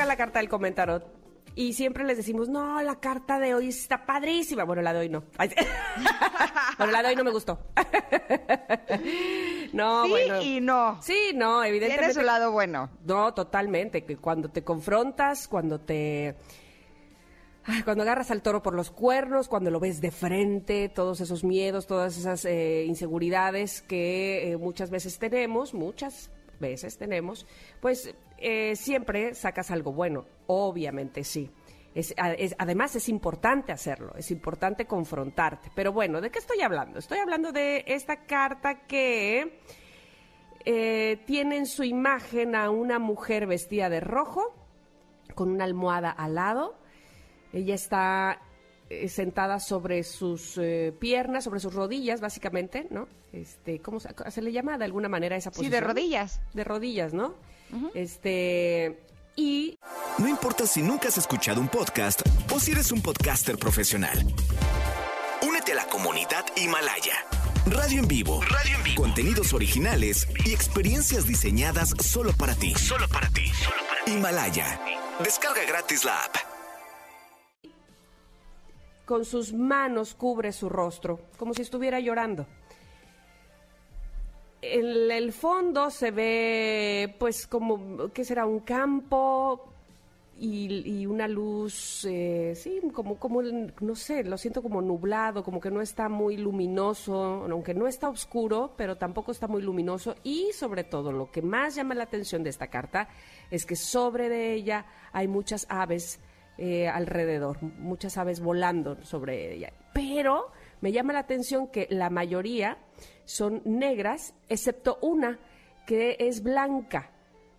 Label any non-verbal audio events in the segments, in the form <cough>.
toca la carta del comentarot. Y siempre les decimos, no, la carta de hoy está padrísima. Bueno, la de hoy no. <laughs> bueno, la de hoy no me gustó. <laughs> no, sí bueno. y no. Sí, no, evidentemente. Tiene su lado bueno. No, totalmente. Que cuando te confrontas, cuando te cuando agarras al toro por los cuernos, cuando lo ves de frente, todos esos miedos, todas esas eh, inseguridades que eh, muchas veces tenemos, muchas veces tenemos, pues eh, siempre sacas algo bueno, obviamente sí. además es importante hacerlo, es importante confrontarte. Pero bueno, ¿de qué estoy hablando? Estoy hablando de esta carta que tiene en su imagen a una mujer vestida de rojo, con una almohada al lado, ella está eh, sentada sobre sus eh, piernas, sobre sus rodillas, básicamente, ¿no? Este, ¿cómo se, le llama de alguna manera esa posición? Sí, de rodillas. De rodillas, ¿no? Este, y... No importa si nunca has escuchado un podcast o si eres un podcaster profesional. Únete a la comunidad Himalaya. Radio en vivo. Radio en vivo. Contenidos originales y experiencias diseñadas solo para ti. Solo para ti. Solo para ti. Himalaya. Descarga gratis la app con sus manos cubre su rostro, como si estuviera llorando. En el fondo se ve, pues, como, ¿qué será? Un campo y, una luz, eh, sí, como, como, no sé, lo siento como nublado, como que no está muy luminoso, aunque no está oscuro, pero tampoco está muy luminoso. Y sobre todo, lo que más llama la atención de esta carta es que sobre de ella hay muchas aves eh, alrededor, muchas aves volando sobre ella. Pero me llama la atención que la mayoría son negras, excepto una que es blanca.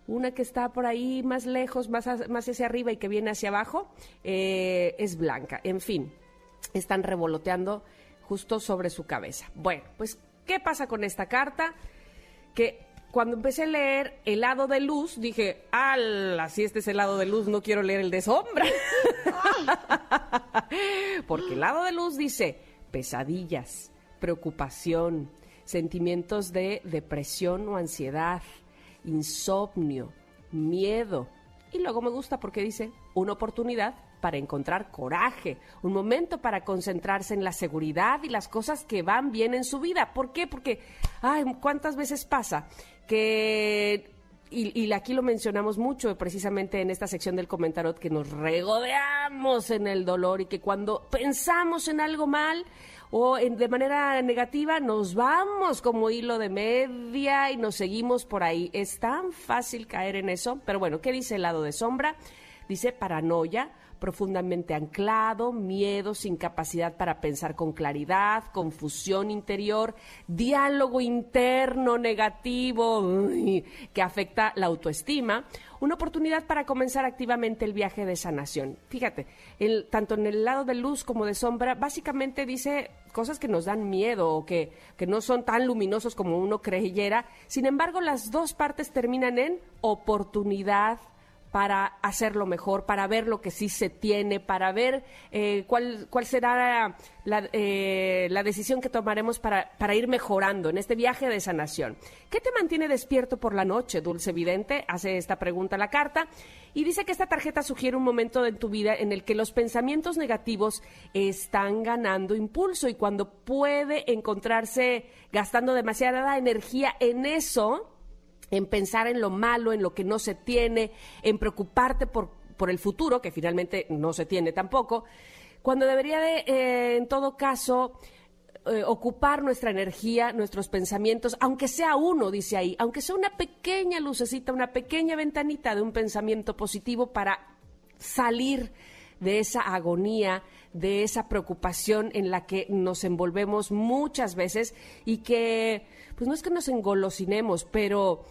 Una que está por ahí más lejos, más, más hacia arriba y que viene hacia abajo, eh, es blanca. En fin, están revoloteando justo sobre su cabeza. Bueno, pues, ¿qué pasa con esta carta? Que cuando empecé a leer el lado de luz, dije, ala, si este es el lado de luz, no quiero leer el de sombra. <laughs> Porque el lado de luz dice pesadillas, preocupación, sentimientos de depresión o ansiedad, insomnio, miedo. Y luego me gusta porque dice una oportunidad para encontrar coraje, un momento para concentrarse en la seguridad y las cosas que van bien en su vida. ¿Por qué? Porque, ay, ¿cuántas veces pasa que y, aquí lo mencionamos mucho precisamente en esta sección del comentarot, que nos regodeamos en el dolor y que cuando pensamos en algo mal o en, de manera negativa, nos vamos como hilo de media y nos seguimos por ahí. Es tan fácil caer en eso, pero bueno, ¿qué dice el lado de sombra? Dice paranoia, profundamente anclado, miedos, incapacidad para pensar con claridad, confusión interior, diálogo interno negativo que afecta la autoestima, una oportunidad para comenzar activamente el viaje de sanación. Fíjate, tanto en el lado de luz como de sombra, básicamente dice cosas que nos dan miedo o que, que no son tan luminosos como uno creyera. Sin embargo, las dos partes terminan en oportunidad para hacerlo mejor, para ver lo que sí se tiene, para ver eh, cuál, cuál será la, eh, la decisión que tomaremos para, para, ir mejorando en este viaje de sanación. ¿Qué te mantiene despierto por la noche, Dulce Vidente? Hace esta pregunta la carta y dice que esta tarjeta sugiere un momento en tu vida en el que los pensamientos negativos están ganando impulso y cuando puede encontrarse gastando demasiada energía en eso, en pensar en lo malo, en lo que no se tiene, en preocuparte por, por el futuro, que finalmente no se tiene tampoco, cuando debería de, eh, en todo caso, eh, ocupar nuestra energía, nuestros pensamientos, aunque sea uno, dice ahí, aunque sea una pequeña lucecita, una pequeña ventanita de un pensamiento positivo para salir de esa agonía, de esa preocupación en la que nos envolvemos muchas veces y que, pues no es que nos engolosinemos, pero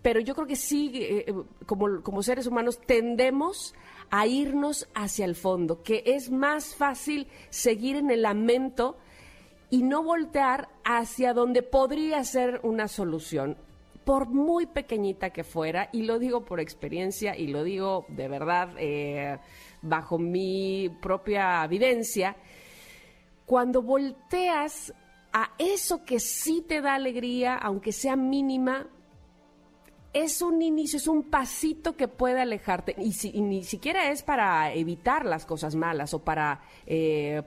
pero yo creo que sí, eh, eh, como, como seres humanos, tendemos a irnos hacia el fondo, que es más fácil seguir en el lamento y no voltear hacia donde podría ser una solución, por muy pequeñita que fuera, y lo digo por experiencia y lo digo de verdad eh, bajo mi propia evidencia, cuando volteas a eso que sí te da alegría, aunque sea mínima, es un inicio, es un pasito que puede alejarte. Y, ni siquiera es para evitar las cosas malas o para eh,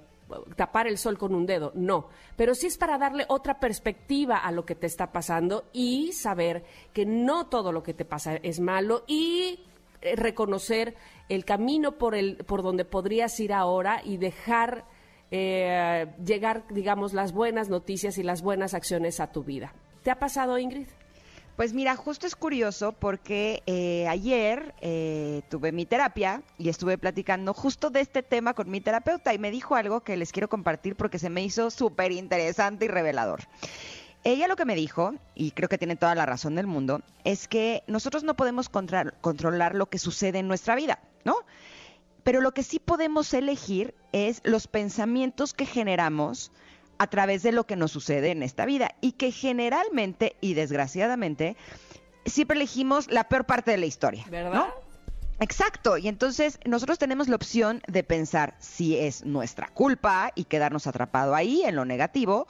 tapar el sol con un dedo, no. Pero sí es para darle otra perspectiva a lo que te está pasando y saber que no todo lo que te pasa es malo y eh, reconocer el camino por, el, por donde podrías ir ahora y dejar eh, llegar, digamos, las buenas noticias y las buenas acciones a tu vida. ¿Te ha pasado, Ingrid? Pues mira, justo es curioso porque eh, ayer eh, tuve mi terapia y estuve platicando justo de este tema con mi terapeuta y me dijo algo que les quiero compartir porque se me hizo súper interesante y revelador. Ella lo que me dijo, y creo que tiene toda la razón del mundo, es que nosotros no podemos controlar lo que sucede en nuestra vida, ¿no? Pero lo que sí podemos elegir es los pensamientos que generamos a través de lo que nos sucede en esta vida y que generalmente y desgraciadamente siempre elegimos la peor parte de la historia, ¿verdad? Exacto, y entonces nosotros tenemos la opción de pensar si es nuestra culpa y quedarnos atrapado ahí en lo negativo,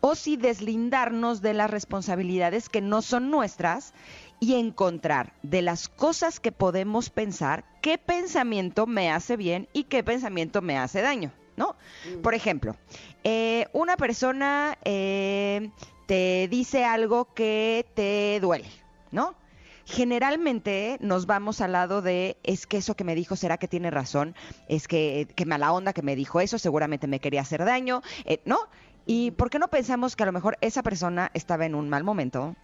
o si deslindarnos de las responsabilidades que no son nuestras y encontrar de las cosas que podemos pensar qué pensamiento me hace bien y qué pensamiento me hace daño. ¿No? Mm. Por ejemplo, eh, una persona eh, te dice algo que te duele, ¿no? Generalmente nos vamos al lado de, es que eso que me dijo, ¿será que tiene razón? Es que, que mala onda que me dijo eso, seguramente me quería hacer daño, eh, ¿no? ¿Y por qué no pensamos que a lo mejor esa persona estaba en un mal momento?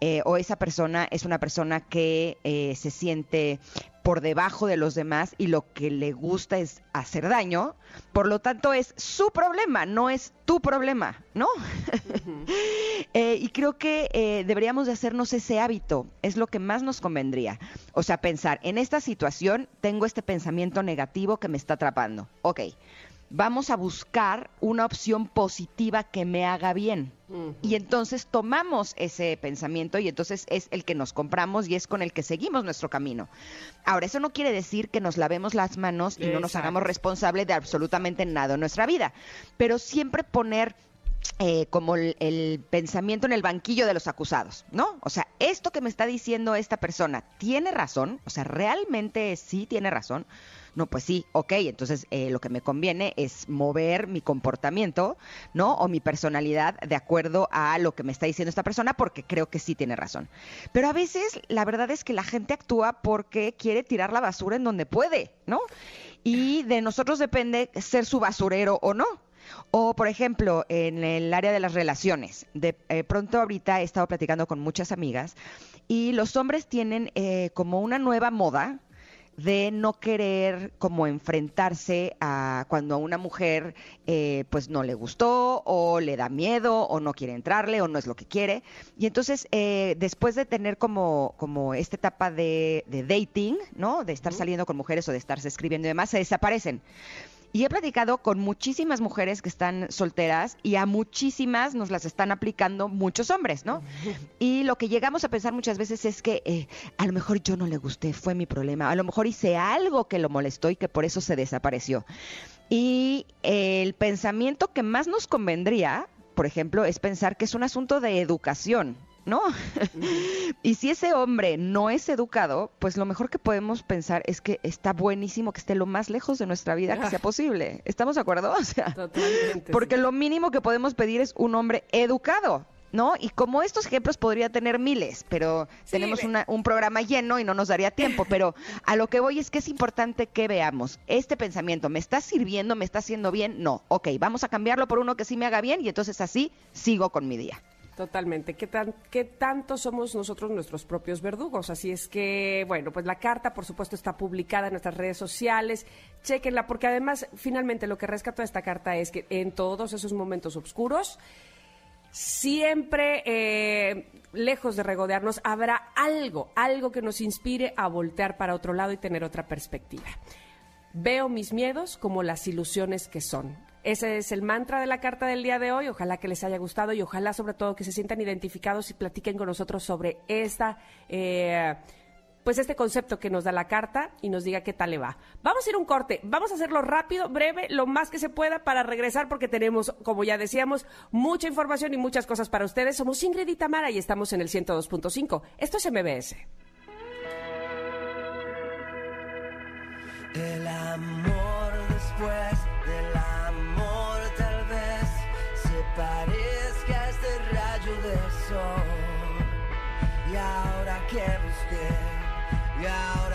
Eh, o esa persona es una persona que eh, se siente por debajo de los demás y lo que le gusta es hacer daño, por lo tanto es su problema, no es tu problema, ¿no? <laughs> Eh, y creo que deberíamos de hacernos ese hábito, es lo que más nos convendría. O sea, pensar, en esta situación tengo este pensamiento negativo que me está atrapando. Ok, vamos a buscar una opción positiva que me haga bien. Y entonces tomamos ese pensamiento y entonces es el que nos compramos y es con el que seguimos nuestro camino. Ahora, eso no quiere decir que nos lavemos las manos y no nos hagamos responsables de absolutamente nada en nuestra vida, pero siempre poner eh, como el, pensamiento en el banquillo de los acusados, ¿no? O sea, esto que me está diciendo esta persona, ¿tiene razón? O sea, ¿realmente sí tiene razón? No, pues sí, ok, entonces eh, lo que me conviene es mover mi comportamiento, ¿no? O mi personalidad de acuerdo a lo que me está diciendo esta persona porque creo que sí tiene razón. Pero a veces la verdad es que la gente actúa porque quiere tirar la basura en donde puede, ¿no? Y de nosotros depende ser su basurero o no. O, por ejemplo, en el área de las relaciones. De eh, pronto ahorita he estado platicando con muchas amigas y los hombres tienen eh, como una nueva moda de no querer como enfrentarse a cuando a una mujer eh, pues no le gustó o le da miedo o no quiere entrarle o no es lo que quiere. Y entonces eh, después de tener como, como esta etapa de, de dating, ¿no? De estar saliendo con mujeres o de estarse escribiendo y demás, se desaparecen. Y he platicado con muchísimas mujeres que están solteras y a muchísimas nos las están aplicando muchos hombres, ¿no? Y lo que llegamos a pensar muchas veces es que eh, a lo mejor yo no le gusté, fue mi problema, a lo mejor hice algo que lo molestó y que por eso se desapareció. Y el pensamiento que más nos convendría, por ejemplo, es pensar que es un asunto de educación, ¿no? <laughs> y si ese hombre no es educado, pues lo mejor que podemos pensar es que está buenísimo que esté lo más lejos de nuestra vida que sea posible. ¿Estamos de acuerdo? <laughs> O sea, Totalmente, porque lo mínimo que podemos pedir es un hombre educado. ¿No? Y como estos ejemplos podría tener miles, pero tenemos un programa lleno y no nos daría tiempo. <laughs> Pero a lo que voy es que es importante que veamos este pensamiento. ¿Me está sirviendo? ¿Me está haciendo bien? No. Ok, vamos a cambiarlo por uno que sí me haga bien y entonces así sigo con mi día. Totalmente. ¿Qué, tan, ¿Qué tanto somos nosotros nuestros propios verdugos? Así es que, bueno, pues la carta, por supuesto, está publicada en nuestras redes sociales. Chequenla, porque además, finalmente, lo que rescata esta carta es que en todos esos momentos oscuros, siempre, eh, lejos de regodearnos, habrá algo, algo que nos inspire a voltear para otro lado y tener otra perspectiva. Veo mis miedos como las ilusiones que son. Ese es el mantra de la carta del día de hoy. Ojalá que les haya gustado y ojalá sobre todo que se sientan identificados y platiquen con nosotros sobre esta... Eh, pues este concepto que nos da la carta y nos diga qué tal le va. Vamos a ir un corte, vamos a hacerlo rápido, breve, lo más que se pueda para regresar porque tenemos, como ya decíamos, mucha información y muchas cosas para ustedes. Somos Ingrid y Tamara y estamos en el 102.5. Esto es MBS. El amor después down.